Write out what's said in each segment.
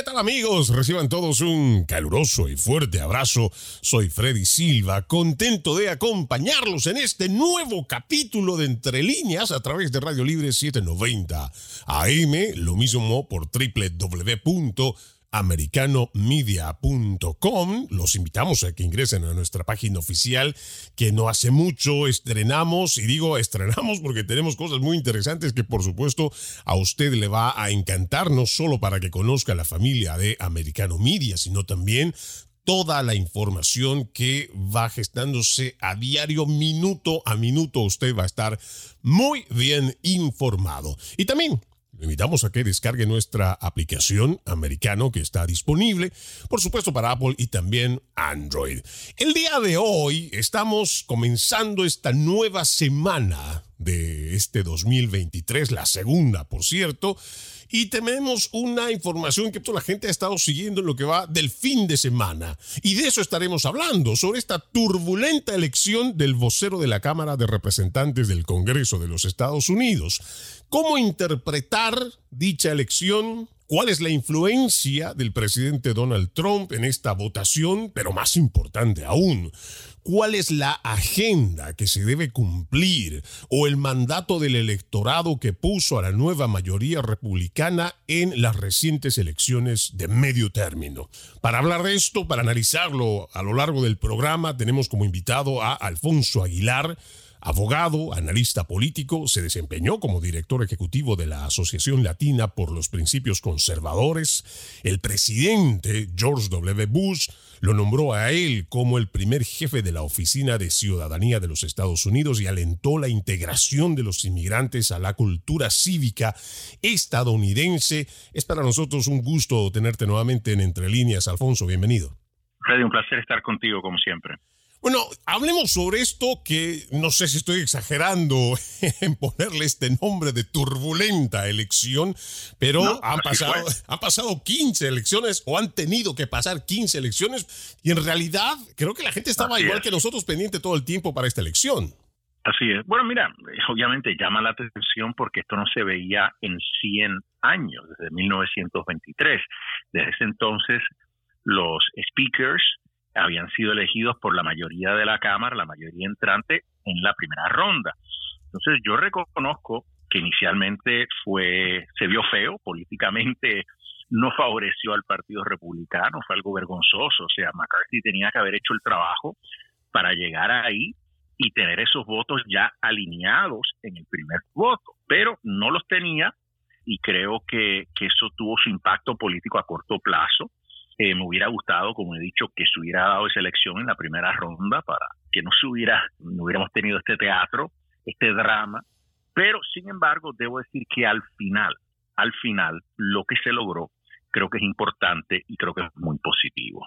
¿qué tal amigos? Reciban todos un caluroso y fuerte abrazo. Soy Freddy Silva, contento de acompañarlos en este nuevo capítulo de Entre Líneas a través de Radio Libre 790 AM, lo mismo por www americanomedia.com. Los invitamos a que ingresen a nuestra página oficial que no hace mucho estrenamos, y digo estrenamos porque tenemos cosas muy interesantes que por supuesto a usted le va a encantar, no solo para que conozca la familia de Americano Media, sino también toda la información que va gestándose a diario, minuto a minuto. Usted va a estar muy bien informado. Y también le invitamos a que descargue nuestra aplicación americano que está disponible, por supuesto, para Apple y también Android. El día de hoy estamos comenzando esta nueva semana de este 2023, la segunda, por cierto, y tenemos una información que toda la gente ha estado siguiendo en lo que va del fin de semana. Y de eso estaremos hablando, sobre esta turbulenta elección del vocero de la Cámara de Representantes del Congreso de los Estados Unidos. ¿Cómo interpretar dicha elección? ¿Cuál es la influencia del presidente Donald Trump en esta votación? Pero más importante aún, cuál es la agenda que se debe cumplir o el mandato del electorado que puso a la nueva mayoría republicana en las recientes elecciones de medio término. Para hablar de esto, para analizarlo a lo largo del programa, tenemos como invitado a Alfonso Aguilar, Abogado, analista político, se desempeñó como director ejecutivo de la Asociación Latina por los Principios Conservadores. El presidente George W. Bush lo nombró a él como el primer jefe de la Oficina de Ciudadanía de los Estados Unidos y alentó la integración de los inmigrantes a la cultura cívica estadounidense. Es para nosotros un gusto tenerte nuevamente en Entre Líneas, Alfonso. Bienvenido. Freddy, un placer estar contigo como siempre. Bueno, hablemos sobre esto que no sé si estoy exagerando en ponerle este nombre de turbulenta elección, pero han, pasado, han pasado 15 elecciones o han tenido que pasar 15 elecciones y en realidad creo que la gente estaba igual que nosotros pendiente todo el tiempo para esta elección. Así es. Bueno, mira, obviamente llama la atención porque esto no se veía en 100 años, desde 1923. Desde ese entonces los speakers habían sido elegidos por la mayoría de la Cámara, la mayoría entrante, en la primera ronda. Entonces yo reconozco que inicialmente fue, se vio feo políticamente, no favoreció al Partido Republicano, fue algo vergonzoso. O sea, McCarthy tenía que haber hecho el trabajo para llegar ahí y tener esos votos ya alineados en el primer voto, pero no los tenía y creo que, que eso tuvo su impacto político a corto plazo me hubiera gustado, como he dicho, que se hubiera dado esa elección en la primera ronda para que no se hubiera, no hubiéramos tenido este teatro, este drama. Pero, sin embargo, debo decir que al final, al final, lo que se logró creo que es importante y creo que es muy positivo.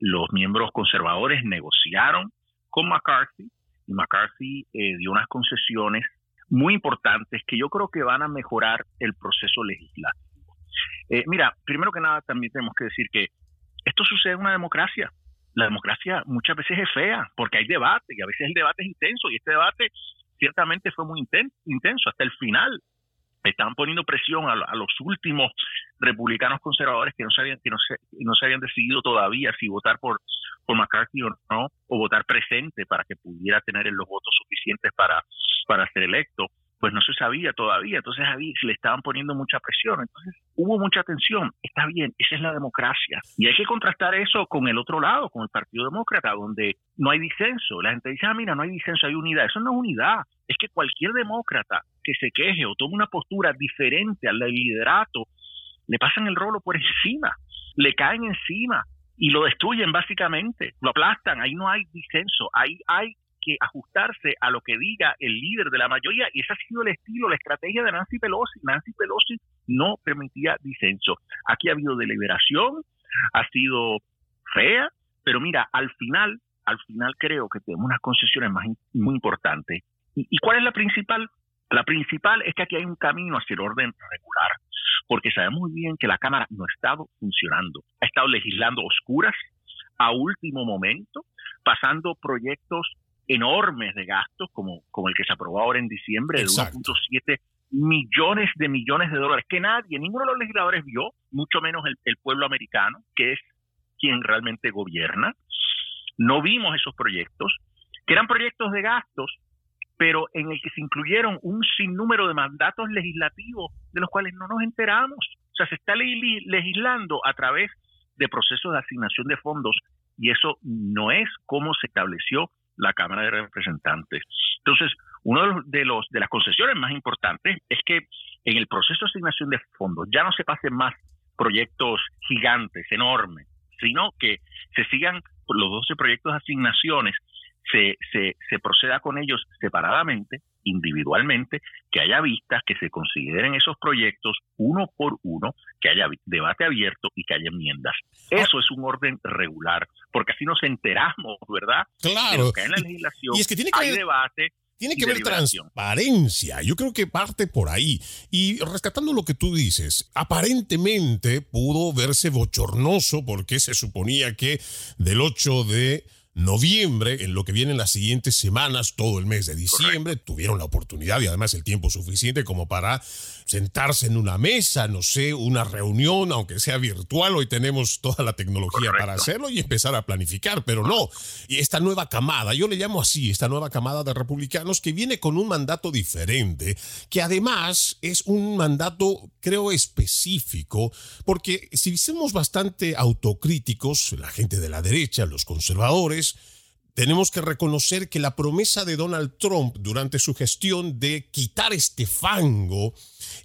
Los miembros conservadores negociaron con McCarthy y McCarthy eh, dio unas concesiones muy importantes que yo creo que van a mejorar el proceso legislativo. Eh, mira, primero que nada también tenemos que decir que esto sucede en una democracia. La democracia muchas veces es fea porque hay debate y a veces el debate es intenso y este debate ciertamente fue muy intenso hasta el final. Estaban poniendo presión a, los últimos republicanos conservadores que no sabían que no se, no se habían decidido todavía si votar por, por McCarthy o no, o votar presente para que pudiera tener los votos suficientes para, para ser electo pues no se sabía todavía, entonces ahí le estaban poniendo mucha presión, entonces hubo mucha tensión, está bien, esa es la democracia, y hay que contrastar eso con el otro lado, con el Partido Demócrata, donde no hay disenso, la gente dice, ah, mira, no hay disenso, hay unidad, eso no es unidad, es que cualquier demócrata que se queje o tome una postura diferente al liderato, le pasan el rolo por encima, le caen encima, y lo destruyen básicamente, lo aplastan, ahí no hay disenso, ahí hay que ajustarse a lo que diga el líder de la mayoría y ese ha sido el estilo, la estrategia de Nancy Pelosi. Nancy Pelosi no permitía disenso. Aquí ha habido deliberación, ha sido fea, pero mira, al final, al final creo que tenemos unas concesiones más muy importantes. ¿Y, cuál es la principal? La principal es que aquí hay un camino hacia el orden regular, porque sabemos muy bien que la Cámara no ha estado funcionando, ha estado legislando oscuras a último momento, pasando proyectos enormes de gastos, como, como el que se aprobó ahora en diciembre, de 1.7 millones de millones de dólares que nadie, ninguno de los legisladores vio, mucho menos el, pueblo americano, que es quien realmente gobierna. No vimos esos proyectos, que eran proyectos de gastos, pero en el que se incluyeron un sinnúmero de mandatos legislativos de los cuales no nos enteramos. O sea, se está legislando a través de procesos de asignación de fondos y eso no es como se estableció la Cámara de Representantes. Entonces, una de, los, de las concesiones más importantes es que en el proceso de asignación de fondos ya no se pasen más proyectos gigantes, enormes, sino que se sigan los 12 proyectos de asignaciones, se, se, se proceda con ellos separadamente, individualmente, que haya vistas, que se consideren esos proyectos uno por uno, que haya debate abierto y que haya enmiendas. Eso es un orden regular, porque así nos enteramos, ¿verdad? Claro. que en la legislación y es que tiene que hay debate tiene que haber transparencia. Yo creo que parte por ahí. Y rescatando lo que tú dices, aparentemente pudo verse bochornoso porque se suponía que del 8 de noviembre, en lo que vienen las siguientes semanas, todo el mes de diciembre, tuvieron la oportunidad y además el tiempo suficiente como para sentarse en una mesa, no sé, una reunión, aunque sea virtual, hoy tenemos toda la tecnología para hacerlo y empezar a planificar, pero no. Y esta nueva camada, yo le llamo así, esta nueva camada de republicanos que viene con un mandato diferente, que además es un mandato, creo, específico, porque si somos bastante autocríticos, la gente de la derecha, los conservadores, tenemos que reconocer que la promesa de Donald Trump durante su gestión de quitar este fango,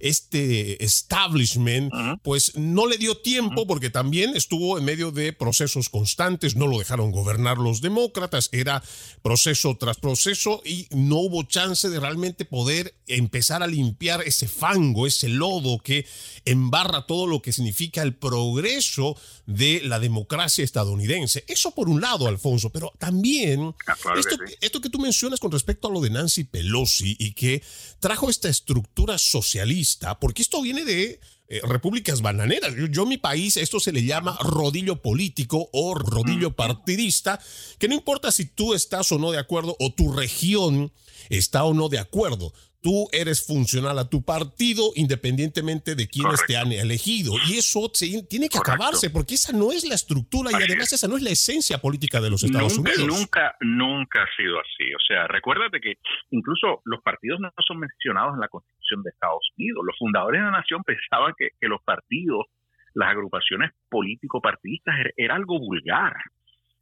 este establishment, pues no le dio tiempo porque también estuvo en medio de procesos constantes, no lo dejaron gobernar los demócratas, era proceso tras proceso y no hubo chance de realmente poder empezar a limpiar ese fango, ese lodo que embarra todo lo que significa el progreso de la democracia estadounidense. Eso por un lado, Alfonso, pero también ah, esto, esto que tú mencionas con respecto a lo de Nancy Pelosi y que trajo esta estructura socialista, porque esto viene de eh, repúblicas bananeras. Yo, mi país, esto se le llama rodillo político o rodillo partidista, que no importa si tú estás o no de acuerdo o tu región está o no de acuerdo tú eres funcional a tu partido independientemente de quienes te han elegido. Y eso tiene que acabarse porque esa no es la estructura y además esa no es la esencia política de los Estados Unidos. Nunca, nunca ha sido así. O sea, recuérdate que incluso los partidos no son mencionados en la Constitución de Estados Unidos. Los fundadores de la nación pensaban que, los partidos, las agrupaciones político-partidistas era algo vulgar.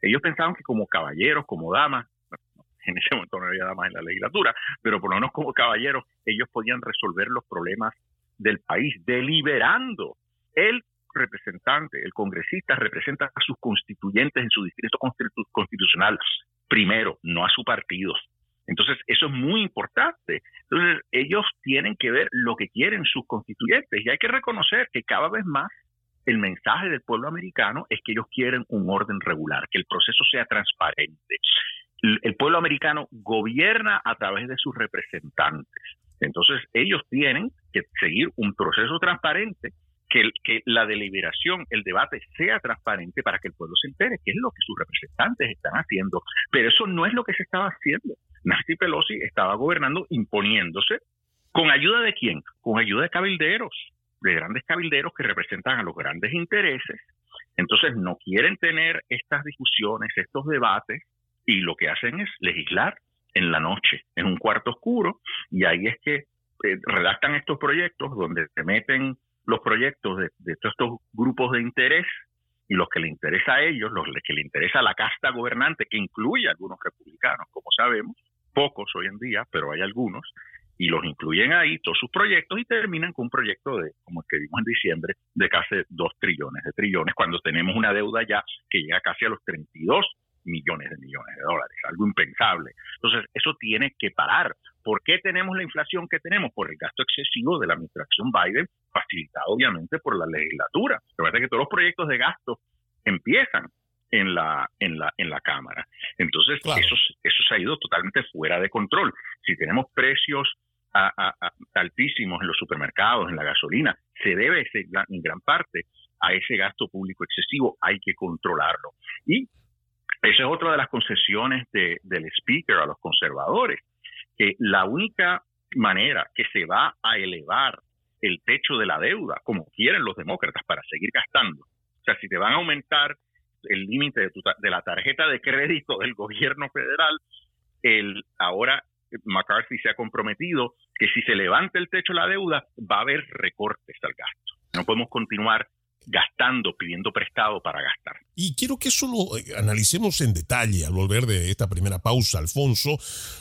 Ellos pensaban que como caballeros, como damas, en ese momento no había más en la legislatura, pero por lo menos como caballeros, ellos podían resolver los problemas del país, deliberando. El representante, el congresista representa a sus constituyentes en su distrito constitucional primero, no a su partido. Entonces, eso es muy importante. Entonces, ellos tienen que ver lo que quieren sus constituyentes y hay que reconocer que cada vez más el mensaje del pueblo americano es que ellos quieren un orden regular, que el proceso sea transparente, el pueblo americano gobierna a través de sus representantes. Entonces, ellos tienen que seguir un proceso transparente, que, que, la deliberación, el debate sea transparente para que el pueblo se entere qué es lo que sus representantes están haciendo. Pero eso no es lo que se estaba haciendo. Nancy Pelosi estaba gobernando imponiéndose con ayuda de quién? Con ayuda de cabilderos, de grandes cabilderos que representan a los grandes intereses. Entonces no quieren tener estas discusiones, estos debates y lo que hacen es legislar en la noche, en un cuarto oscuro, y ahí es que eh, redactan estos proyectos donde se meten los proyectos de, todos estos grupos de interés y los que le interesa a ellos, los que le interesa a la casta gobernante, que incluye a algunos republicanos, como sabemos, pocos hoy en día, pero hay algunos, y los incluyen ahí, todos sus proyectos, y terminan con un proyecto de, como el que vimos en diciembre, de casi dos trillones de trillones, cuando tenemos una deuda ya que llega casi a los 32 millones de millones de dólares, algo impensable. Entonces, eso tiene que parar. ¿Por qué tenemos la inflación que tenemos? Por el gasto excesivo de la administración Biden, facilitado obviamente por la legislatura. Recuerda que todos los proyectos de gasto empiezan en la en la en la cámara. Entonces, eso eso se ha ido totalmente fuera de control. Si tenemos precios altísimos en los supermercados, en la gasolina, se debe en gran parte a ese gasto público excesivo, hay que controlarlo. Y esa es otra de las concesiones del speaker a los conservadores, que la única manera que se va a elevar el techo de la deuda, como quieren los demócratas, para seguir gastando. O sea, si te van a aumentar el límite de, de, la tarjeta de crédito del gobierno federal, el, ahora McCarthy se ha comprometido que si se levanta el techo de la deuda, va a haber recortes al gasto. No podemos continuar gastando, pidiendo prestado para gastar. Y quiero que eso lo eh, analicemos en detalle al volver de esta primera pausa, Alfonso,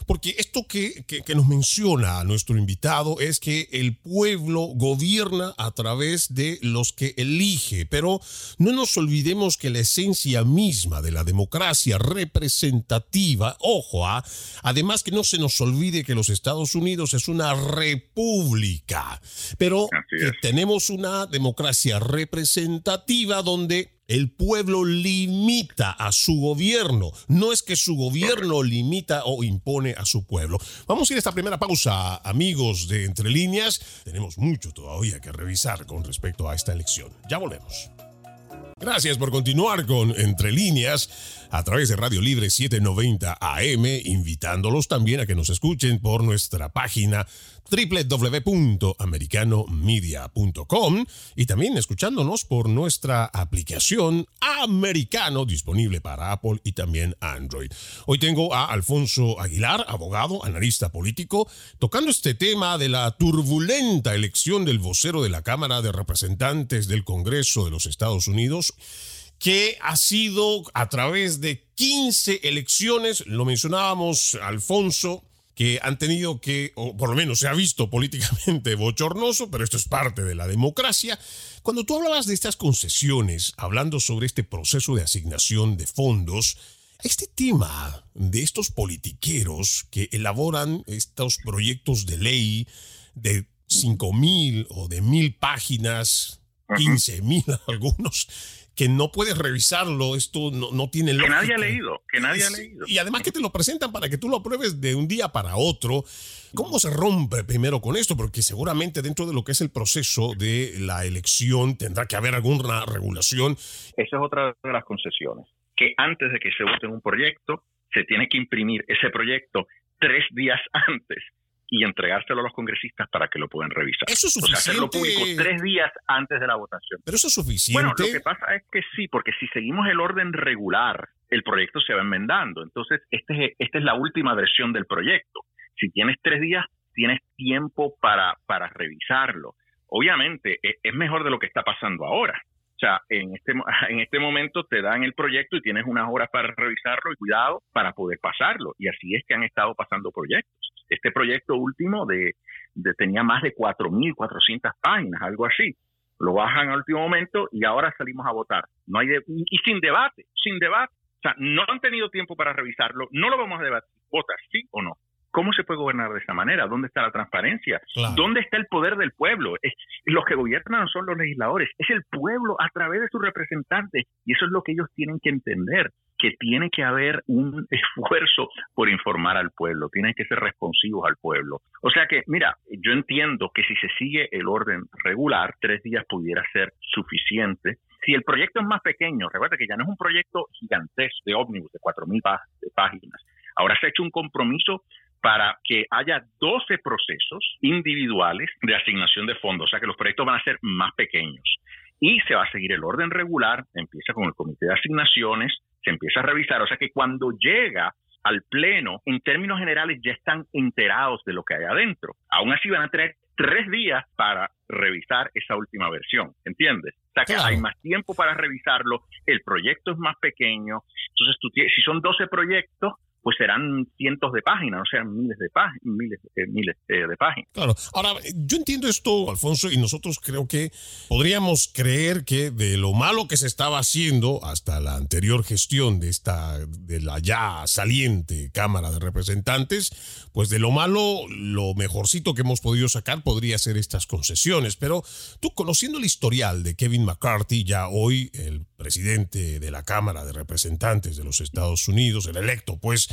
porque esto que, que, nos menciona nuestro invitado es que el pueblo gobierna a través de los que elige, pero no nos olvidemos que la esencia misma de la democracia representativa, ojo, ¿ah? además que no se nos olvide que los Estados Unidos es una república, pero que tenemos una democracia representativa donde el pueblo limita a su gobierno. No es que su gobierno limita o impone a su pueblo. Vamos a ir a esta primera pausa, amigos de Entre Líneas. Tenemos mucho todavía que revisar con respecto a esta elección. Ya volvemos. Gracias por continuar con Entre Líneas a través de Radio Libre 790 AM, invitándolos también a que nos escuchen por nuestra página www.americanomedia.com y también escuchándonos por nuestra aplicación Americano disponible para Apple y también Android. Hoy tengo a Alfonso Aguilar, abogado, analista político, tocando este tema de la turbulenta elección del vocero de la Cámara de Representantes del Congreso de los Estados Unidos que ha sido a través de 15 elecciones, lo mencionábamos Alfonso, que han tenido que, o por lo menos se ha visto políticamente bochornoso, pero esto es parte de la democracia. Cuando tú hablabas de estas concesiones, hablando sobre este proceso de asignación de fondos, este tema de estos politiqueros que elaboran estos proyectos de ley de 5 mil o de mil páginas, 15 mil algunos, que no puedes revisarlo, esto no, no tiene lógica. Que nadie ha leído, que nadie ha leído. Y además que te lo presentan para que tú lo apruebes de un día para otro. ¿Cómo se rompe primero con esto? Porque seguramente dentro de lo que es el proceso de la elección tendrá que haber alguna regulación. Esa es otra de las concesiones, que antes de que se vote un proyecto, se tiene que imprimir ese proyecto tres días antes y entregárselo a los congresistas para que lo puedan revisar. Eso es suficiente. O sea, hacerlo público tres días antes de la votación. Pero eso es suficiente. Bueno, lo que pasa es que sí, porque si seguimos el orden regular, el proyecto se va enmendando. Entonces, este es, esta es la última versión del proyecto. Si tienes tres días, tienes tiempo para, para revisarlo. Obviamente, e, es mejor de lo que está pasando ahora. O sea, en este, en este momento te dan el proyecto y tienes unas horas para revisarlo y cuidado para poder pasarlo. Y así es que han estado pasando proyectos. Este proyecto último de, tenía más de 4.400 páginas, algo así. Lo bajan al último momento y ahora salimos a votar. No hay y sin debate, sin debate. O sea, no han tenido tiempo para revisarlo, no lo vamos a debatir. ¿Vota sí o no? ¿Cómo se puede gobernar de esa manera? ¿Dónde está la transparencia? ¿Dónde está el poder del pueblo? los que gobiernan son los legisladores, es el pueblo a través de sus representantes y eso es lo que ellos tienen que entender que tiene que haber un esfuerzo por informar al pueblo, tienen que ser responsivos al pueblo. O sea que, mira, yo entiendo que si se sigue el orden regular, tres días pudiera ser suficiente. Si el proyecto es más pequeño, recuerda que ya no es un proyecto gigantesco de ómnibus de 4.000 páginas. Ahora se ha hecho un compromiso para que haya 12 procesos individuales de asignación de fondos, o sea que los proyectos van a ser más pequeños. Y se va a seguir el orden regular, empieza con el comité de asignaciones, se empieza a revisar. O sea que cuando llega al Pleno, en términos generales ya están enterados de lo que hay adentro. Aún así van a tener tres días para revisar esa última versión, ¿entiendes? O sea que hay más tiempo para revisarlo, el proyecto es más pequeño, entonces tú, si son 12 proyectos, pues serán cientos de páginas, no serán miles de páginas, miles, eh, miles eh, de páginas. Claro. Ahora, yo entiendo esto, Alfonso, y nosotros creo que podríamos creer que de lo malo que se estaba haciendo hasta la anterior gestión de esta, de la ya saliente Cámara de Representantes, pues de lo malo, lo mejorcito que hemos podido sacar podría ser estas concesiones. Pero tú, conociendo el historial de Kevin McCarthy, ya hoy el presidente de la Cámara de Representantes de los Estados Unidos, el electo, pues,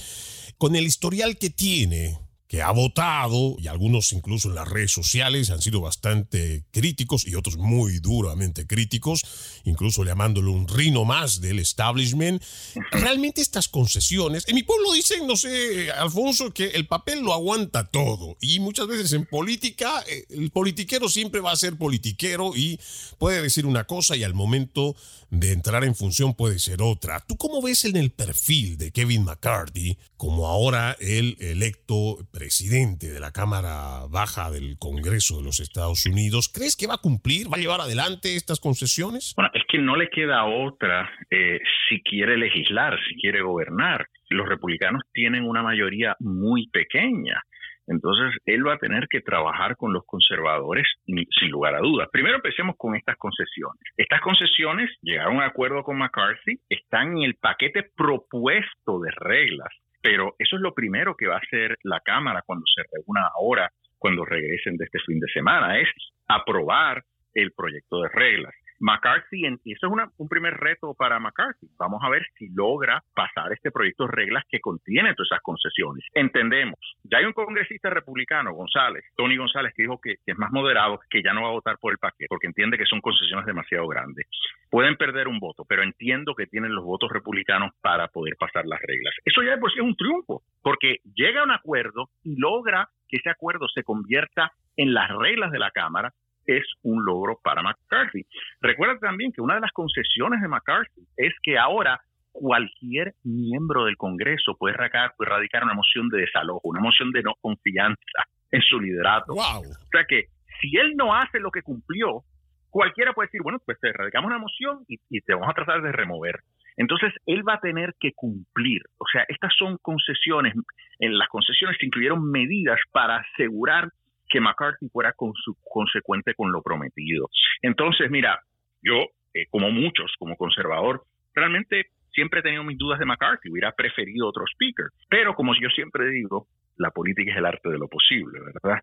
con el historial que tiene que ha votado, y algunos incluso en las redes sociales han sido bastante críticos y otros muy duramente críticos, incluso llamándolo un rino más del establishment. Realmente estas concesiones, en mi pueblo dicen, no sé, Alfonso, que el papel lo aguanta todo y muchas veces en política eh, el politiquero siempre va a ser politiquero y puede decir una cosa y al momento de entrar en función puede ser otra. ¿Tú cómo ves en el perfil de Kevin McCarthy como ahora el electo presidente de la Cámara Baja del Congreso de los Estados Unidos? ¿Crees que va a cumplir, va a llevar adelante estas concesiones? Bueno, es que no le queda otra eh, si quiere legislar, si quiere gobernar. Los republicanos tienen una mayoría muy pequeña. Entonces, él va a tener que trabajar con los conservadores sin lugar a dudas. Primero empecemos con estas concesiones. Estas concesiones llegaron a un acuerdo con McCarthy, están en el paquete propuesto de reglas, pero eso es lo primero que va a hacer la Cámara cuando se reúna ahora, cuando regresen de este fin de semana, es aprobar el proyecto de reglas. McCarthy, y eso es un primer reto para McCarthy. Vamos a ver si logra pasar este proyecto de reglas que contiene todas esas concesiones. Entendemos, ya hay un congresista republicano, González, Tony González, que dijo que, es más moderado, que ya no va a votar por el paquete, porque entiende que son concesiones demasiado grandes. Pueden perder un voto, pero entiendo que tienen los votos republicanos para poder pasar las reglas. Eso ya es un triunfo, porque llega a un acuerdo y logra que ese acuerdo se convierta en las reglas de la Cámara es un logro para McCarthy. Recuerda también que una de las concesiones de McCarthy es que ahora cualquier miembro del Congreso puede radicar, una moción de desalojo, una moción de no confianza en su liderato. O sea que si él no hace lo que cumplió, cualquiera puede decir, bueno, pues te radicamos una moción y, y, te vamos a tratar de remover. Entonces, él va a tener que cumplir. O sea, estas son concesiones. En las concesiones se incluyeron medidas para asegurar que McCarthy fuera con su, consecuente con lo prometido. Entonces, mira, yo, eh, como muchos, como conservador, realmente siempre he tenido mis dudas de McCarthy, hubiera preferido otro speaker, pero como yo siempre digo, la política es el arte de lo posible, ¿verdad?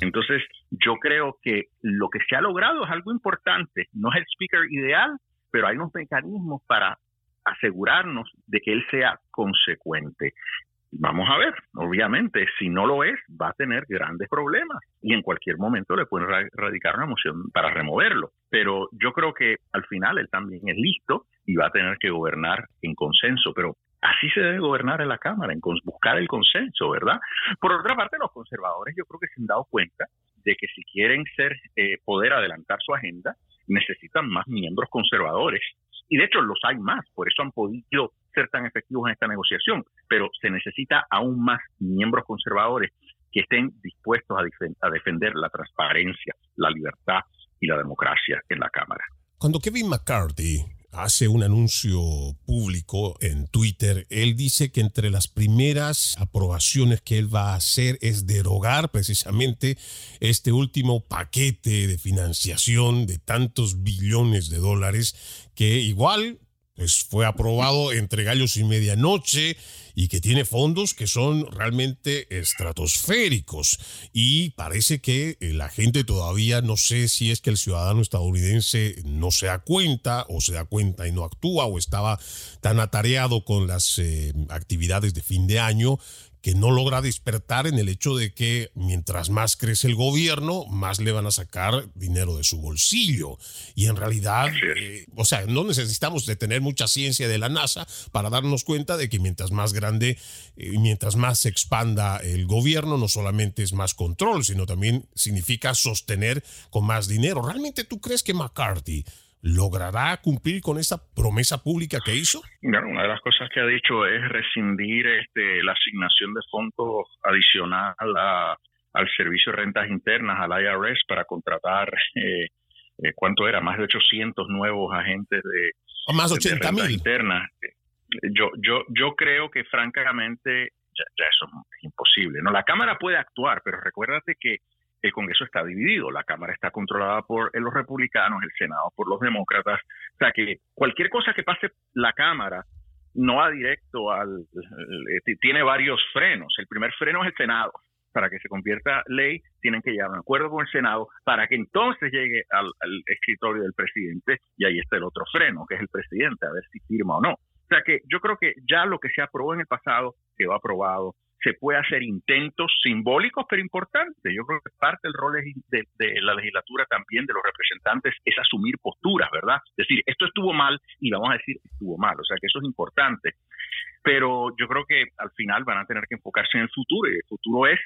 Entonces, yo creo que lo que se ha logrado es algo importante, no es el speaker ideal, pero hay unos mecanismos para asegurarnos de que él sea consecuente. Vamos a ver, obviamente, si no lo es, va a tener grandes problemas y en cualquier momento le pueden radicar una moción para removerlo. Pero yo creo que al final él también es listo y va a tener que gobernar en consenso, pero así se debe gobernar en la Cámara, en buscar el consenso, ¿verdad? Por otra parte, los conservadores yo creo que se han dado cuenta de que si quieren ser eh, poder adelantar su agenda, necesitan más miembros conservadores. Y de hecho los hay más, por eso han podido ser tan efectivos en esta negociación, pero se necesita aún más miembros conservadores que estén dispuestos a, a defender la transparencia, la libertad y la democracia en la Cámara. Cuando Kevin McCarthy hace un anuncio público en Twitter, él dice que entre las primeras aprobaciones que él va a hacer es derogar precisamente este último paquete de financiación de tantos billones de dólares que igual pues fue aprobado entre gallos y medianoche y que tiene fondos que son realmente estratosféricos. Y parece que eh, la gente todavía no sé si es que el ciudadano estadounidense no se da cuenta o se da cuenta y no actúa o estaba tan atareado con las eh, actividades de fin de año que no logra despertar en el hecho de que mientras más crece el gobierno, más le van a sacar dinero de su bolsillo. Y en realidad, eh, o sea, no necesitamos de tener mucha ciencia de la NASA para darnos cuenta de que mientras más grande y eh, mientras más se expanda el gobierno, no solamente es más control, sino también significa sostener con más dinero. ¿Realmente tú crees que McCarthy ¿Logrará cumplir con esa promesa pública que hizo? una de las cosas que ha dicho es rescindir este, la asignación de fondos adicional al Servicio de Rentas Internas, al IRS, para contratar, eh, eh, ¿cuánto era? Más de 800 nuevos agentes de, más 80 mil. internas. Yo, yo, yo creo que francamente ya, ya, eso es imposible. No, la Cámara puede actuar, pero recuérdate que el Congreso está dividido, la Cámara está controlada por los republicanos, el Senado por los demócratas, o sea que cualquier cosa que pase la Cámara no va directo al... Eh, tiene varios frenos, el primer freno es el Senado, para que se convierta ley, tienen que llegar a un acuerdo con el Senado para que entonces llegue al, escritorio del presidente y ahí está el otro freno, que es el presidente, a ver si firma o no. O sea que yo creo que ya lo que se aprobó en el pasado quedó aprobado se puede hacer intentos simbólicos pero importantes. Yo creo que parte del rol de, la legislatura también de los representantes es asumir posturas, ¿verdad? Es decir, esto estuvo mal y vamos a decir estuvo mal, o sea que eso es importante. Pero yo creo que al final van a tener que enfocarse en el futuro y el futuro es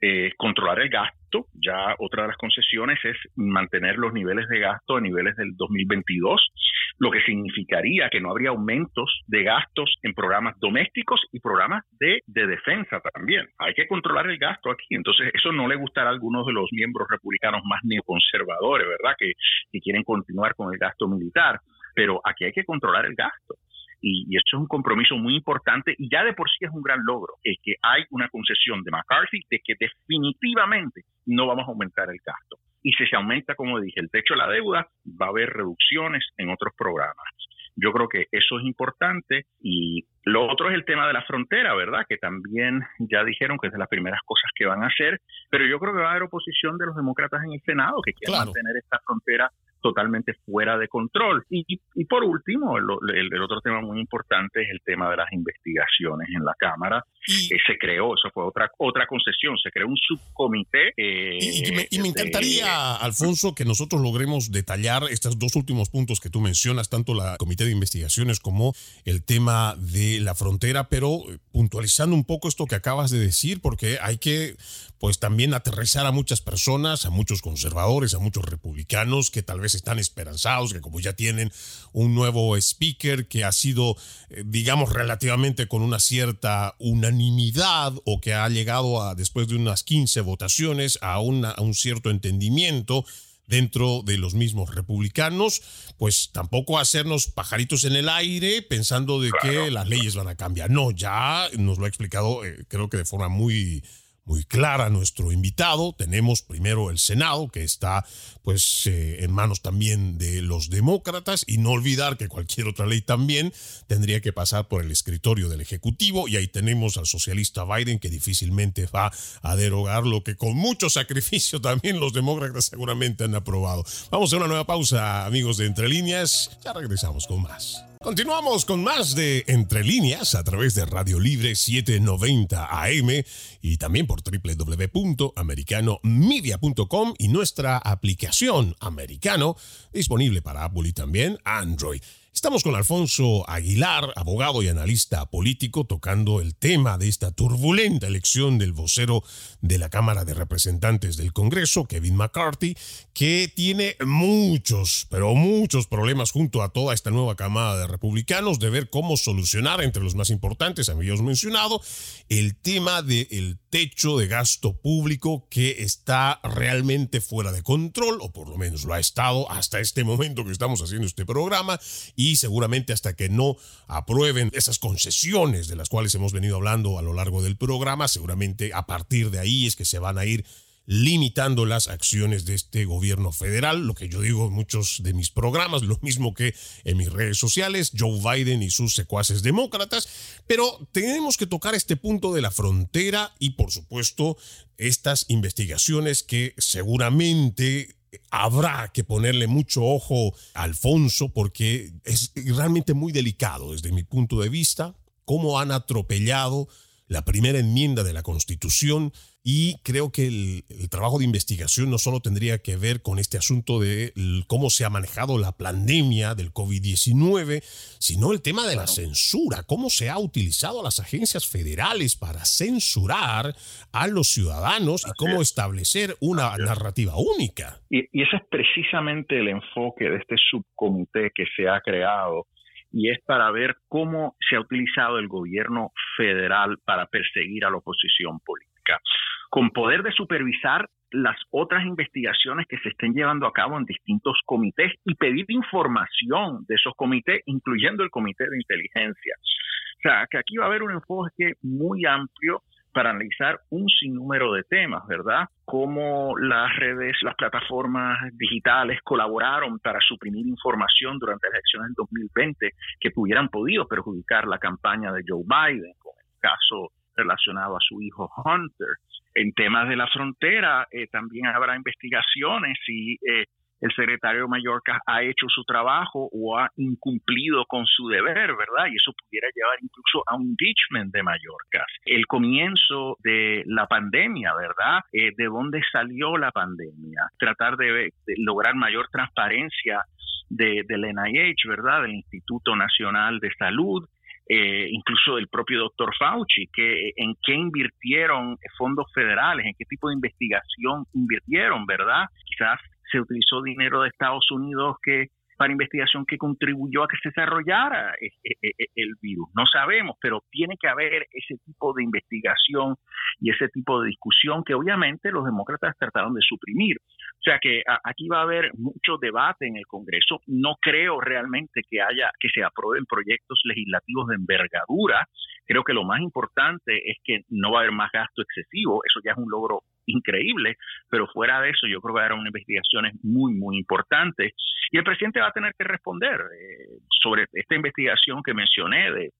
eh, controlar el gasto. Ya otra de las concesiones es mantener los niveles de gasto a niveles del 2022, lo que significaría que no habría aumentos de gastos en programas domésticos y programas de, defensa también. Hay que controlar el gasto aquí. Entonces, eso no le gustará a algunos de los miembros republicanos más neoconservadores, ¿verdad? Que, que quieren continuar con el gasto militar. Pero aquí hay que controlar el gasto y, y, esto es un compromiso muy importante y ya de por sí es un gran logro, es que hay una concesión de McCarthy de que definitivamente no vamos a aumentar el gasto. Y si se aumenta, como dije, el techo de la deuda, va a haber reducciones en otros programas. Yo creo que eso es importante y lo otro es el tema de la frontera, ¿verdad? Que también ya dijeron que es de las primeras cosas que van a hacer, pero yo creo que va a haber oposición de los demócratas en el Senado que quieren mantener esta frontera totalmente fuera de control. Y, y por último, el, el, otro tema muy importante es el tema de las investigaciones en la Cámara. Eh, se creó, eso fue otra otra concesión, se creó un subcomité. Eh, y, me, y, me, encantaría, Alfonso, que nosotros logremos detallar estos dos últimos puntos que tú mencionas, tanto la comité de investigaciones como el tema de la frontera, pero puntualizando un poco esto que acabas de decir, porque hay que pues también aterrizar a muchas personas, a muchos conservadores, a muchos republicanos que tal vez están esperanzados, que como ya tienen un nuevo speaker que ha sido, eh, digamos, relativamente con una cierta unanimidad o que ha llegado a, después de unas 15 votaciones, a, una, a un cierto entendimiento dentro de los mismos republicanos, pues tampoco hacernos pajaritos en el aire pensando de que las leyes van a cambiar. No, ya nos lo ha explicado, eh, creo que de forma muy muy clara nuestro invitado. Tenemos primero el Senado, que está pues eh, en manos también de los demócratas, y no olvidar que cualquier otra ley también tendría que pasar por el escritorio del Ejecutivo, y ahí tenemos al socialista Biden, que difícilmente va a derogar lo que con mucho sacrificio también los demócratas seguramente han aprobado. Vamos a una nueva pausa, amigos de Entre Líneas, ya regresamos con más. Continuamos con más de Entre Líneas a través de Radio Libre 790 AM y también por www.americanomedia.com y nuestra aplicación Americano disponible para Apple y también Android. Estamos con Alfonso Aguilar, abogado y analista político, tocando el tema de esta turbulenta elección del vocero de la Cámara de Representantes del Congreso, Kevin McCarthy, que tiene muchos, pero muchos problemas junto a toda esta nueva camada de republicanos de ver cómo solucionar, entre los más importantes, habíamos mencionado, el tema del techo de gasto público que está realmente fuera de control, o por lo menos lo ha estado hasta este momento que estamos haciendo este programa, y seguramente hasta que no aprueben esas concesiones de las cuales hemos venido hablando a lo largo del programa, seguramente a partir de ahí es que se van a ir limitando las acciones de este gobierno federal, lo que yo digo en muchos de mis programas, lo mismo que en mis redes sociales, Joe Biden y sus secuaces demócratas, pero tenemos que tocar este punto de la frontera y por supuesto estas investigaciones que seguramente habrá que ponerle mucho ojo a Alfonso porque es realmente muy delicado desde mi punto de vista cómo han atropellado la primera enmienda de la Constitución y creo que el, trabajo de investigación no solo tendría que ver con este asunto de cómo se ha manejado la pandemia del COVID-19, sino el tema de la censura, cómo se ha utilizado a las agencias federales para censurar a los ciudadanos y cómo establecer una narrativa única. Y, y ese es precisamente el enfoque de este subcomité que se ha creado y es para ver cómo se ha utilizado el gobierno federal para perseguir a la oposición política con poder de supervisar las otras investigaciones que se estén llevando a cabo en distintos comités y pedir información de esos comités, incluyendo el comité de inteligencia. O sea, que aquí va a haber un enfoque muy amplio para analizar un sinnúmero de temas, ¿verdad? Cómo las redes, las plataformas digitales colaboraron para suprimir información durante las elecciones del 2020 que hubieran podido perjudicar la campaña de Joe Biden, con el caso relacionado a su hijo Hunter. En temas de la frontera eh, también habrá investigaciones y eh, el secretario Mallorca ha hecho su trabajo o ha incumplido con su deber, ¿verdad? Y eso pudiera llevar incluso a un impeachment de Mallorca. El comienzo de la pandemia, ¿verdad? Eh, ¿De dónde salió la pandemia? Tratar de, lograr mayor transparencia de, del NIH, ¿verdad? Del Instituto Nacional de Salud, eh, incluso del propio doctor Fauci, que en qué invirtieron fondos federales, en qué tipo de investigación invirtieron, ¿verdad? Quizás se utilizó dinero de Estados Unidos que para investigación que contribuyó a que se desarrollara e, e, e, el virus. No sabemos, pero tiene que haber ese tipo de investigación y ese tipo de discusión que obviamente los demócratas trataron de suprimir. O sea que aquí va a haber mucho debate en el Congreso. No creo realmente que haya que se aprueben proyectos legislativos de envergadura. Creo que lo más importante es que no va a haber más gasto excesivo. Eso ya es un logro increíble, pero fuera de eso yo creo que unas investigaciones muy, muy importantes. Y el presidente va a tener que responder eh, sobre esta investigación que mencioné de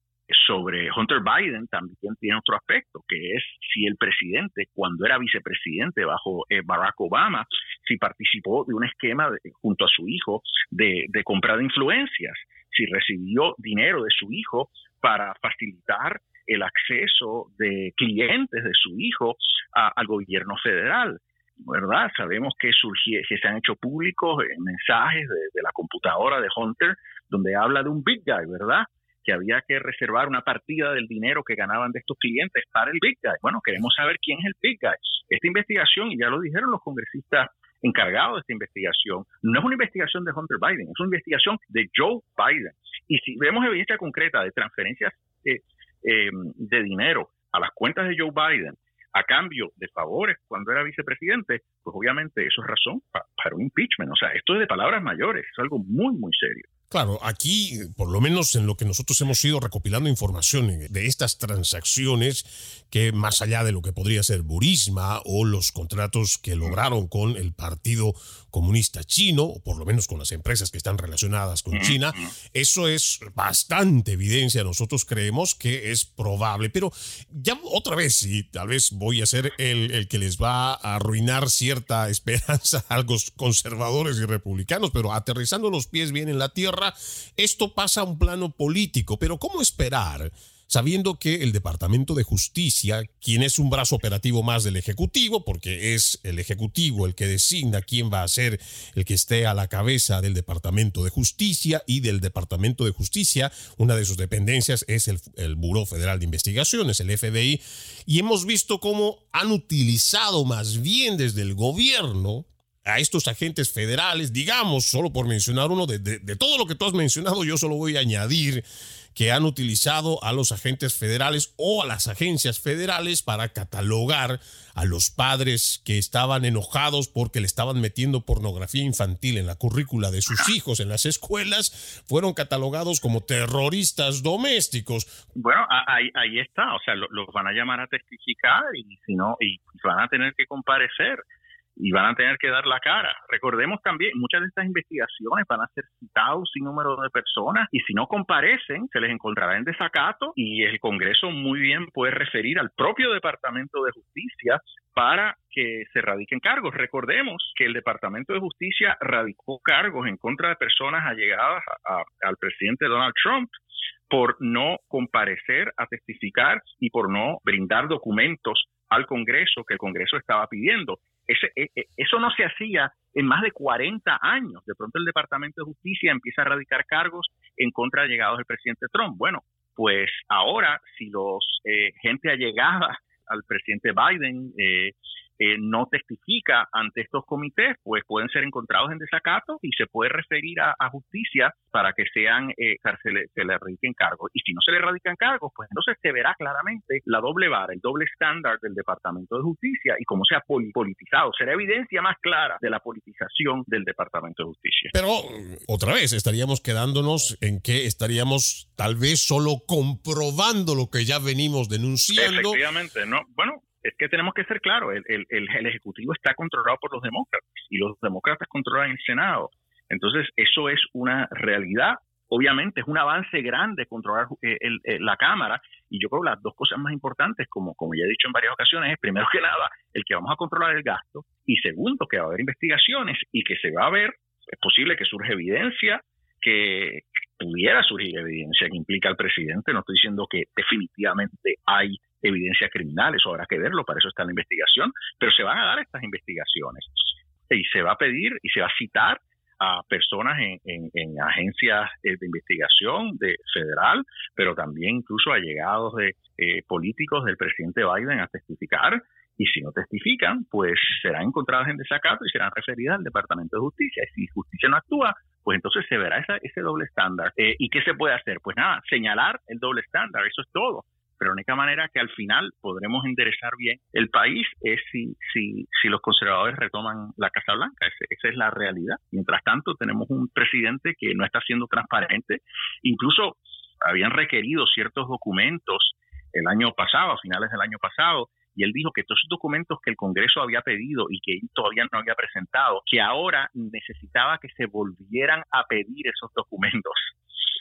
sobre Hunter Biden también tiene otro aspecto, que es si el presidente, cuando era vicepresidente bajo eh, Barack Obama, si participó de un esquema junto a su hijo de, de compra de influencias, si recibió dinero de su hijo para facilitar el acceso de clientes de su hijo al gobierno federal. ¿verdad? Sabemos que, que se han hecho públicos mensajes de, la computadora de Hunter donde habla de un big guy, ¿verdad? Que había que reservar una partida del dinero que ganaban de estos clientes para el big guy. Bueno, queremos saber quién es el big guy. Esta investigación, y ya lo dijeron los congresistas encargados de esta investigación, no es una investigación de Hunter Biden, es una investigación de Joe Biden. Y si vemos evidencia concreta de transferencias eh, eh, de dinero a las cuentas de Joe Biden a cambio de favores cuando era vicepresidente, pues obviamente eso es razón para un impeachment. O sea, esto es de palabras mayores, es algo muy, muy serio. Claro, aquí, por lo menos en lo que nosotros hemos ido recopilando información de estas transacciones, que más allá de lo que podría ser Burisma o los contratos que lograron con el Partido Comunista Chino, o por lo menos con las empresas que están relacionadas con China, eso es bastante evidencia. Nosotros creemos que es probable, pero ya otra vez, y tal vez voy a ser el, el que les va a arruinar cierta esperanza a los conservadores y republicanos, pero aterrizando los pies bien en la tierra, esto pasa a un plano político, pero ¿cómo esperar? sabiendo que el Departamento de Justicia, quien es un brazo operativo más del Ejecutivo, porque es el Ejecutivo el que designa quién va a ser el que esté a la cabeza del Departamento de Justicia y del Departamento de Justicia, una de sus dependencias es el, el Buró Federal de Investigaciones, el FBI, y hemos visto cómo han utilizado más bien desde el gobierno a estos agentes federales, digamos, solo por mencionar uno, de, todo lo que tú has mencionado, yo solo voy a añadir que han utilizado a los agentes federales o a las agencias federales para catalogar a los padres que estaban enojados porque le estaban metiendo pornografía infantil en la currícula de sus hijos en las escuelas, fueron catalogados como terroristas domésticos. Bueno, ahí, ahí está, o sea, los van a llamar a testificar y si no, y van a tener que comparecer y van a tener que dar la cara. Recordemos también, muchas de estas investigaciones van a ser citados sin número de personas y si no comparecen, se les encontrará en desacato y el Congreso muy bien puede referir al propio Departamento de Justicia para que se radiquen cargos. Recordemos que el Departamento de Justicia radicó cargos en contra de personas allegadas al presidente Donald Trump por no comparecer a testificar y por no brindar documentos al Congreso que el Congreso estaba pidiendo. Ese, e, e, eso no se hacía en más de 40 años. De pronto el Departamento de Justicia empieza a radicar cargos en contra de llegados del presidente Trump. Bueno, pues ahora si los eh, gente allegada al presidente Biden eh, eh, no testifica ante estos comités, pues pueden ser encontrados en desacato y se puede referir a, justicia para que sean eh, se, le, se le radiquen cargos. Y si no se le radican cargos, pues entonces se verá claramente la doble vara, el doble estándar del Departamento de Justicia y cómo se ha politizado. Será evidencia más clara de la politización del Departamento de Justicia. Pero otra vez estaríamos quedándonos en que estaríamos tal vez solo comprobando lo que ya venimos denunciando. Efectivamente, ¿no? Bueno, es que tenemos que ser claros, el, el, el, Ejecutivo está controlado por los demócratas y los demócratas controlan el Senado. Entonces, eso es una realidad. Obviamente es un avance grande controlar eh, eh, la Cámara y yo creo que las dos cosas más importantes, como, como ya he dicho en varias ocasiones, es primero que nada el que vamos a controlar el gasto y segundo que va a haber investigaciones y que se va a ver es posible que surja evidencia, que pudiera surgir evidencia que implica al presidente. No estoy diciendo que definitivamente hay evidencia criminal, eso habrá que verlo, para eso está la investigación, pero se van a dar estas investigaciones y se va a pedir y se va a citar a personas en, agencias de investigación de federal, pero también incluso allegados de eh, políticos del presidente Biden a testificar y si no testifican, pues serán encontradas en desacato y serán referidas al Departamento de Justicia. Y si justicia no actúa, pues entonces se verá ese doble estándar. Eh, ¿Y qué se puede hacer? Pues nada, señalar el doble estándar, eso es todo. Pero la única manera que al final podremos enderezar bien el país es si, si, si los conservadores retoman la Casa Blanca. esa es la realidad. Mientras tanto, tenemos un presidente que no está siendo transparente. Incluso habían requerido ciertos documentos el año pasado, a finales del año pasado, y él dijo que todos esos documentos que el Congreso había pedido y que él todavía no había presentado, que ahora necesitaba que se volvieran a pedir esos documentos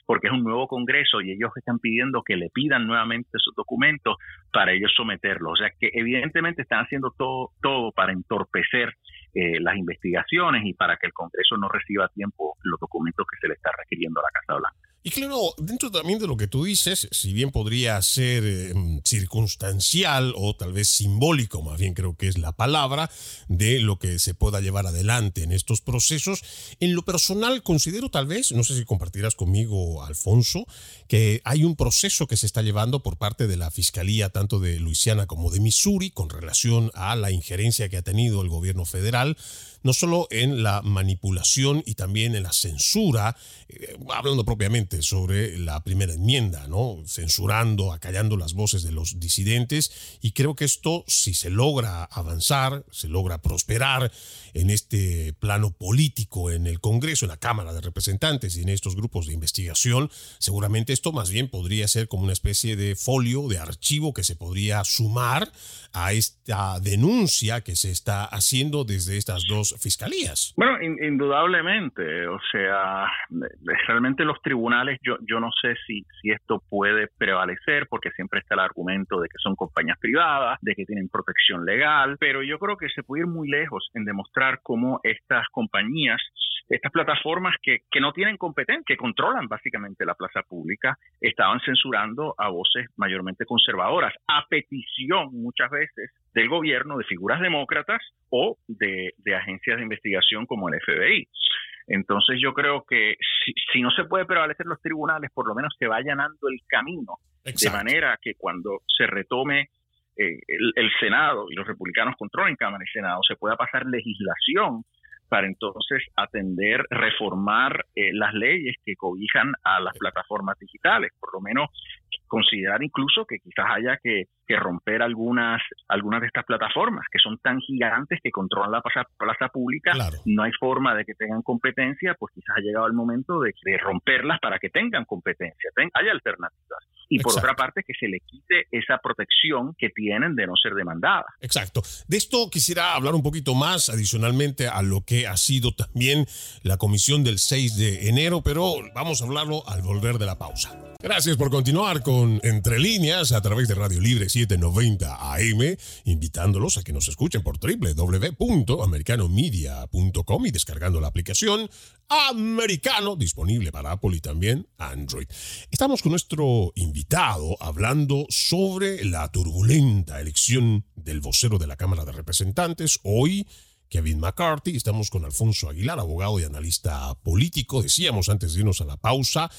porque es un nuevo Congreso y ellos están pidiendo que le pidan nuevamente esos documentos para ellos someterlos. O sea que evidentemente están haciendo todo, todo para entorpecer eh, las investigaciones y para que el Congreso no reciba a tiempo los documentos que se le está requiriendo a la Casa Blanca. Y claro, dentro también de lo que tú dices, si bien podría ser em, circunstancial o tal vez simbólico, más bien creo que es la palabra, de lo que se pueda llevar adelante en estos procesos, en lo personal considero tal vez, no sé si compartirás conmigo, Alfonso, que hay un proceso que se está llevando por parte de la Fiscalía tanto de Luisiana como de Missouri con relación a la injerencia que ha tenido el gobierno federal no solo en la manipulación y también en la censura, eh, hablando propiamente sobre la primera enmienda, ¿no? censurando, acallando las voces de los disidentes, y creo que esto, si se logra avanzar, se logra prosperar en este plano político, en el Congreso, en la Cámara de Representantes y en estos grupos de investigación, seguramente esto más bien podría ser como una especie de folio, de archivo que se podría sumar a esta denuncia que se está haciendo desde estas dos fiscalías. Bueno, indudablemente, o sea, realmente los tribunales, yo, yo no sé si, si esto puede prevalecer, porque siempre está el argumento de que son compañías privadas, de que tienen protección legal, pero yo creo que se puede ir muy lejos en demostrar cómo estas compañías estas plataformas que, que no tienen competencia, que controlan básicamente la plaza pública, estaban censurando a voces mayormente conservadoras, a petición muchas veces del gobierno, de figuras demócratas o de, agencias de investigación como el FBI. Entonces yo creo que si, no se puede prevalecer los tribunales, por lo menos se va allanando el camino, de manera que cuando se retome eh, el, el, Senado y los republicanos controlen Cámara y Senado, se pueda pasar legislación para entonces atender, reformar eh, las leyes que cobijan a las plataformas digitales, por lo menos considerar incluso que quizás haya que, romper algunas, algunas de estas plataformas que son tan gigantes que controlan la plaza, pública, no hay forma de que tengan competencia, pues quizás ha llegado el momento de, romperlas para que tengan competencia, hay alternativas. Y por otra parte, que se le quite esa protección que tienen de no ser demandada. Exacto. De esto quisiera hablar un poquito más, adicionalmente a lo que ha sido también la comisión del 6 de enero, pero vamos a hablarlo al volver de la pausa. Gracias por continuar con Entre Líneas a través de Radio Libre 790 AM, invitándolos a que nos escuchen por www.americanomedia.com y descargando la aplicación Americano disponible para Apple y también Android. Estamos con nuestro invitado hablando sobre la turbulenta elección del vocero de la Cámara de Representantes hoy Kevin McCarthy. Estamos con Alfonso Aguilar, abogado y analista político. Decíamos antes de irnos a la pausa.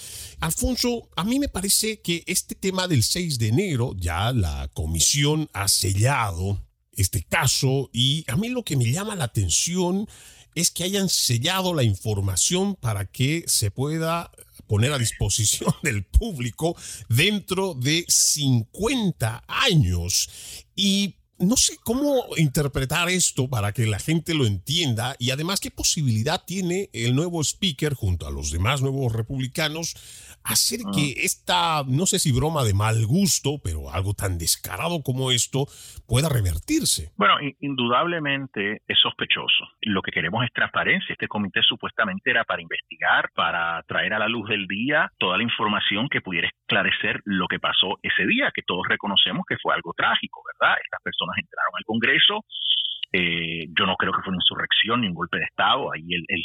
Alfonso, a mí me parece que este tema del 6 de enero, ya la comisión ha sellado este caso y a mí lo que me llama la atención es que hayan sellado la información para que se pueda poner a disposición del público dentro de 50 años. Y no sé cómo interpretar esto para que la gente lo entienda y además qué posibilidad tiene el nuevo speaker junto a los demás nuevos republicanos hacer ah. que esta, no sé si broma de mal gusto, pero algo tan descarado como esto pueda revertirse. Bueno, indudablemente es sospechoso. Lo que queremos es transparencia. Este comité supuestamente era para investigar, para traer a la luz del día toda la información que pudiera esclarecer lo que pasó ese día, que todos reconocemos que fue algo trágico, ¿verdad? Estas personas entraron al Congreso Eh, yo no creo que fue una insurrección ni un golpe de Estado. Ahí el, el,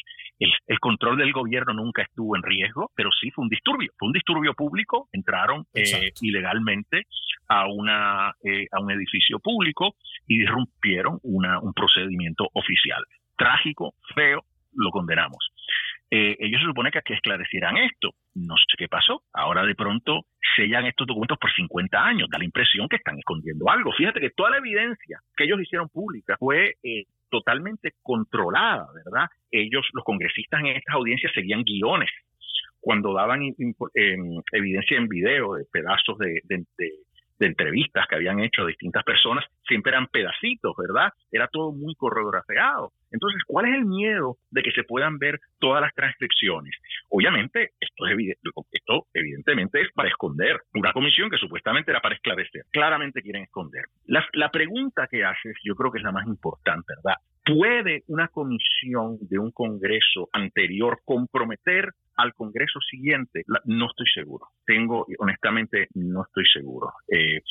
el, control del gobierno nunca estuvo en riesgo, pero sí fue un disturbio. Fue un disturbio público. Entraron eh, ilegalmente a, una, eh, a un edificio público y disrumpieron una, un procedimiento oficial. Trágico, feo, lo condenamos. Eh, ellos se supone que, aquí esclarecieran esto. No sé qué pasó. Ahora de pronto sellan estos documentos por 50 años. Da la impresión que están escondiendo algo. Fíjate que toda la evidencia que ellos hicieron pública fue eh, totalmente controlada, ¿verdad? Ellos, los congresistas en estas audiencias, seguían guiones. Cuando daban evidencia en video de pedazos de, de entrevistas que habían hecho distintas personas, siempre eran pedacitos, ¿verdad? Era todo muy coreografiado. Entonces, ¿cuál es el miedo de que se puedan ver todas las transcripciones? Obviamente, esto, es esto evidentemente es para esconder. Una comisión que supuestamente era para esclarecer. Claramente quieren esconder. La, la pregunta que haces yo creo que es la más importante, ¿verdad? ¿Puede una comisión de un Congreso anterior comprometer al Congreso siguiente? No estoy seguro. Tengo, honestamente, no estoy seguro. Eh,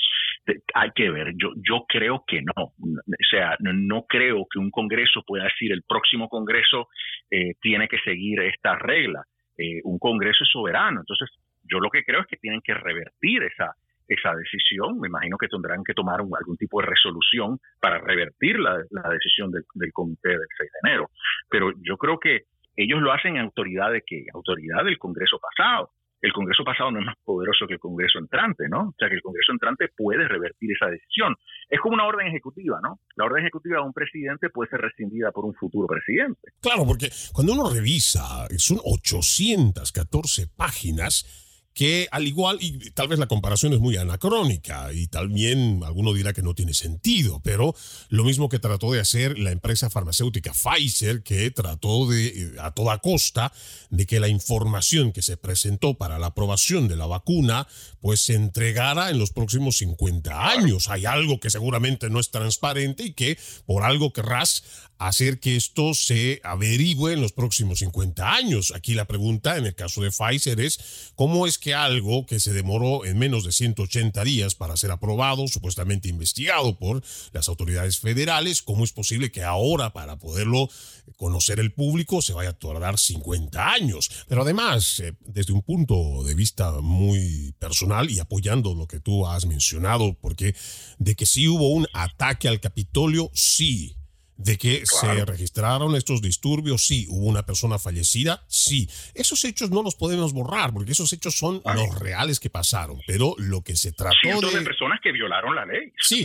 hay que ver. Yo, yo creo que no. O sea, no, creo que un Congreso pueda decir el próximo Congreso eh, tiene que seguir esta regla. Eh, un Congreso es soberano. Entonces, yo lo que creo es que tienen que revertir esa esa decisión. Me imagino que tendrán que tomar algún tipo de resolución para revertir la, decisión del, comité del 6 de enero. Pero yo creo que ellos lo hacen en autoridad de qué? Autoridad del Congreso pasado. El Congreso pasado no es más poderoso que el Congreso entrante, ¿no? O sea que el Congreso entrante puede revertir esa decisión. Es como una orden ejecutiva, ¿no? La orden ejecutiva de un presidente puede ser rescindida por un futuro presidente. Claro, porque cuando uno revisa, son 814 páginas que al igual, y tal vez la comparación es muy anacrónica y también alguno dirá que no tiene sentido, pero lo mismo que trató de hacer la empresa farmacéutica Pfizer, que trató de eh, a toda costa de que la información que se presentó para la aprobación de la vacuna pues se entregara en los próximos 50 años. Hay algo que seguramente no es transparente y que por algo querrás hacer que esto se averigüe en los próximos 50 años. Aquí la pregunta en el caso de Pfizer es, ¿cómo es que algo que se demoró en menos de 180 días para ser aprobado, supuestamente investigado por las autoridades federales, cómo es posible que ahora para poderlo conocer el público se vaya a tardar 50 años? Pero además, eh, desde un punto de vista muy personal y apoyando lo que tú has mencionado, porque de que sí hubo un ataque al Capitolio, sí de que se registraron estos disturbios, sí. Hubo una persona fallecida, sí. Esos hechos no los podemos borrar porque esos hechos son los reales que pasaron. Pero lo que se trató de... de personas que violaron la ley. Sí,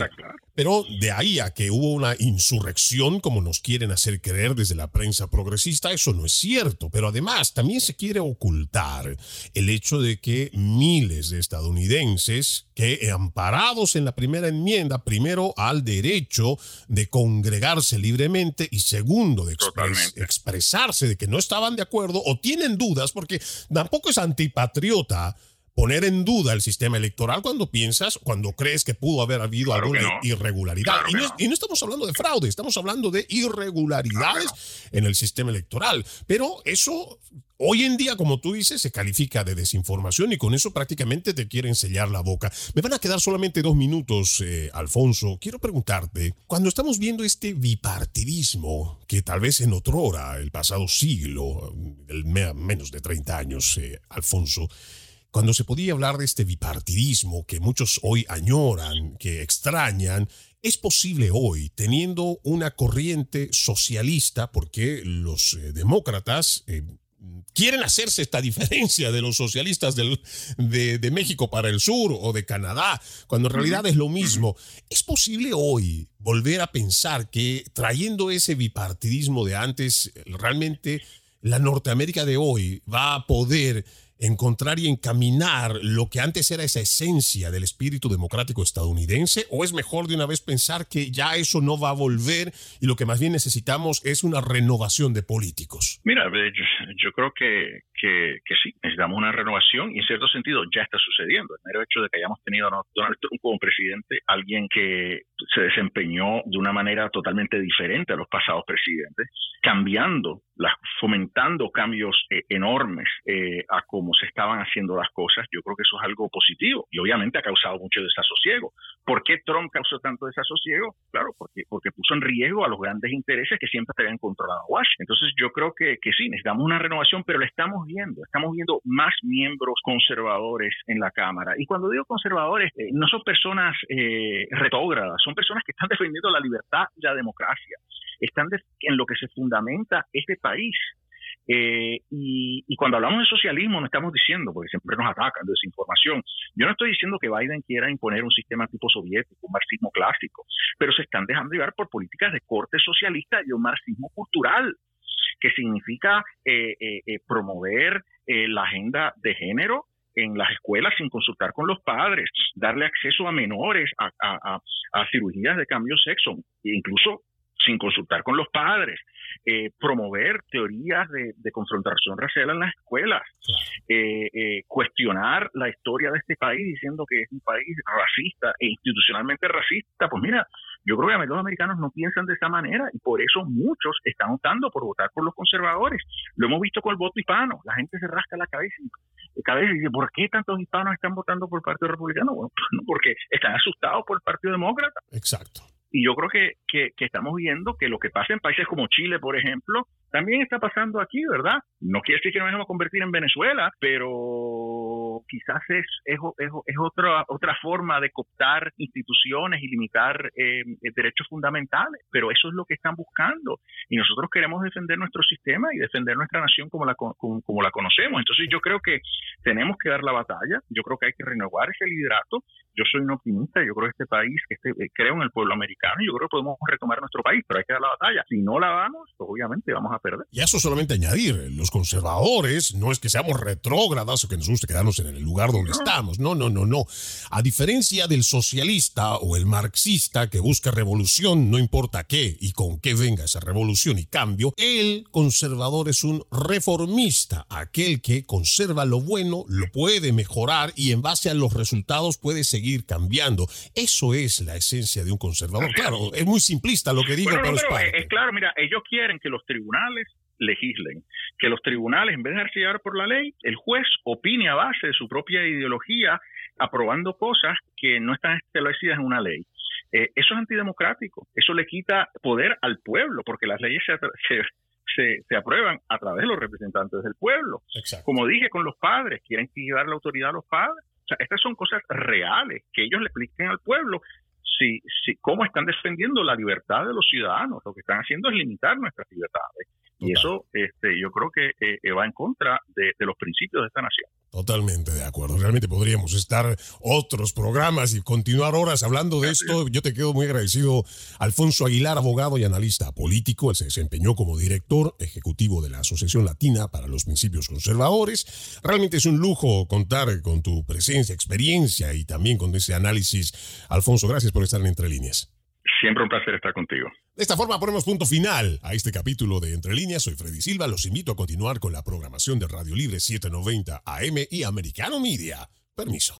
pero de ahí a que hubo una insurrección, como nos quieren hacer creer desde la prensa progresista, eso no es cierto. Pero además también se quiere ocultar el hecho de que miles de estadounidenses que amparados en la primera enmienda, primero al derecho de congregarse libremente y segundo, de expresarse de que no estaban de acuerdo o tienen dudas, porque tampoco es antipatriota poner en duda el sistema electoral cuando piensas, cuando crees que pudo haber habido alguna irregularidad. y, no, estamos hablando de fraude, estamos hablando de irregularidades en el sistema electoral. Pero eso Hoy en día, como tú dices, se califica de desinformación y con eso prácticamente te quieren sellar la boca. Me van a quedar solamente dos minutos, eh, Alfonso. Quiero preguntarte, cuando estamos viendo este bipartidismo, que tal vez en otro hora, el pasado siglo, el menos de 30 años, eh, Alfonso, cuando se podía hablar de este bipartidismo que muchos hoy añoran, que extrañan, es posible hoy, teniendo una corriente socialista, porque los eh, demócratas quieren hacerse esta diferencia de los socialistas del, de, México para el sur o de Canadá, cuando en realidad es lo mismo. ¿Es posible hoy volver a pensar que trayendo ese bipartidismo de antes, realmente la Norteamérica de hoy va a poder encontrar y encaminar lo que antes era esa esencia del espíritu democrático estadounidense? ¿O es mejor de una vez pensar que ya eso no va a volver y lo que más bien necesitamos es una renovación de políticos? Mira, yo, creo que, que, sí, necesitamos una renovación y en cierto sentido ya está sucediendo. El mero hecho de que hayamos tenido a Donald Trump como presidente, alguien que se desempeñó de una manera totalmente diferente a los pasados presidentes, cambiando, las, fomentando cambios eh, enormes eh, a cómo se estaban haciendo las cosas, yo creo que eso es algo positivo y obviamente ha causado mucho desasosiego. ¿Por qué Trump causó tanto desasosiego? Claro, porque, porque puso en riesgo a los grandes intereses que siempre habían controlado a Washington. Entonces yo creo que, que sí, necesitamos una renovación, pero le estamos viendo, estamos viendo más miembros conservadores en la Cámara. Y cuando digo conservadores, eh, no son personas eh, retógradas, son personas que están defendiendo la libertad y la democracia, están en lo que se fundamenta este país. Eh, y, y, cuando hablamos de socialismo no estamos diciendo, porque siempre nos atacan de desinformación, yo no estoy diciendo que Biden quiera imponer un sistema tipo soviético, un marxismo clásico, pero se están dejando llevar por políticas de corte socialista y un marxismo cultural que significa eh, eh, eh, promover la agenda de género en las escuelas sin consultar con los padres, darle acceso a menores a, cirugías de cambio de sexo, incluso sin consultar con los padres, promover teorías de, confrontación racial en las escuelas, cuestionar la historia de este país diciendo que es un país racista e institucionalmente racista, pues mira, yo creo que los americanos no piensan de esa manera y por eso muchos están optando por votar por los conservadores. Lo hemos visto con el voto hispano. La gente se rasca la cabeza y, cabeza y dice, ¿por qué tantos hispanos están votando por el Partido Republicano? Bueno, porque están asustados por el Partido Demócrata. Exacto. Y yo creo que, que, estamos viendo que lo que pasa en países como Chile, por ejemplo, también está pasando aquí, ¿verdad? No quiere decir que nos vamos a convertir en Venezuela, pero quizás es, es, es, otra, otra forma de cooptar instituciones y limitar eh, derechos fundamentales, pero eso es lo que están buscando. Y nosotros queremos defender nuestro sistema y defender nuestra nación como la, como, como la conocemos. Entonces yo creo que tenemos que dar la batalla, yo creo que hay que renovar ese liderato. Yo soy un optimista, yo creo que este país, este, eh, creo en el pueblo americano, yo creo que podemos retomar nuestro país, pero hay que dar la batalla. Si no la damos, pues obviamente vamos a y eso solamente añadir, los conservadores no es que seamos retrógradas o que nos guste quedarnos en el lugar donde estamos, no, no, no, no. A diferencia del socialista o el marxista que busca revolución, no importa qué y con qué venga esa revolución y cambio, el conservador es un reformista, aquel que conserva lo bueno, lo puede mejorar y en base a los resultados puede seguir cambiando. Eso es la esencia de un conservador. Claro, es muy simplista lo que digo, pero, es claro, mira, ellos quieren que los tribunales legislen. Que los tribunales, en vez de dejarse llevar por la ley, el juez opine a base de su propia ideología, aprobando cosas que no están establecidas en una ley. Eh, eso es antidemocrático, eso le quita poder al pueblo, porque las leyes se, se, se, aprueban a través de los representantes del pueblo. Como dije con los padres, quieren dar la autoridad a los padres. O sea, estas son cosas reales que ellos le expliquen al pueblo si, si, cómo están defendiendo la libertad de los ciudadanos. Lo que están haciendo es limitar nuestras libertades. Y eso este, yo creo que eh, va en contra de, los principios de esta nación. Totalmente de acuerdo. Realmente podríamos estar otros programas y continuar horas hablando de esto. Yo te quedo muy agradecido. Alfonso Aguilar, abogado y analista político. Él se desempeñó como director ejecutivo de la Asociación Latina para los Principios Conservadores. Realmente es un lujo contar con tu presencia, experiencia y también con ese análisis. Alfonso, gracias por estar en Entre Líneas. Siempre un placer estar contigo. De esta forma ponemos punto final a este capítulo de Entre Líneas. Soy Freddy Silva. Los invito a continuar con la programación de Radio Libre 790 AM y Americano Media. Permiso.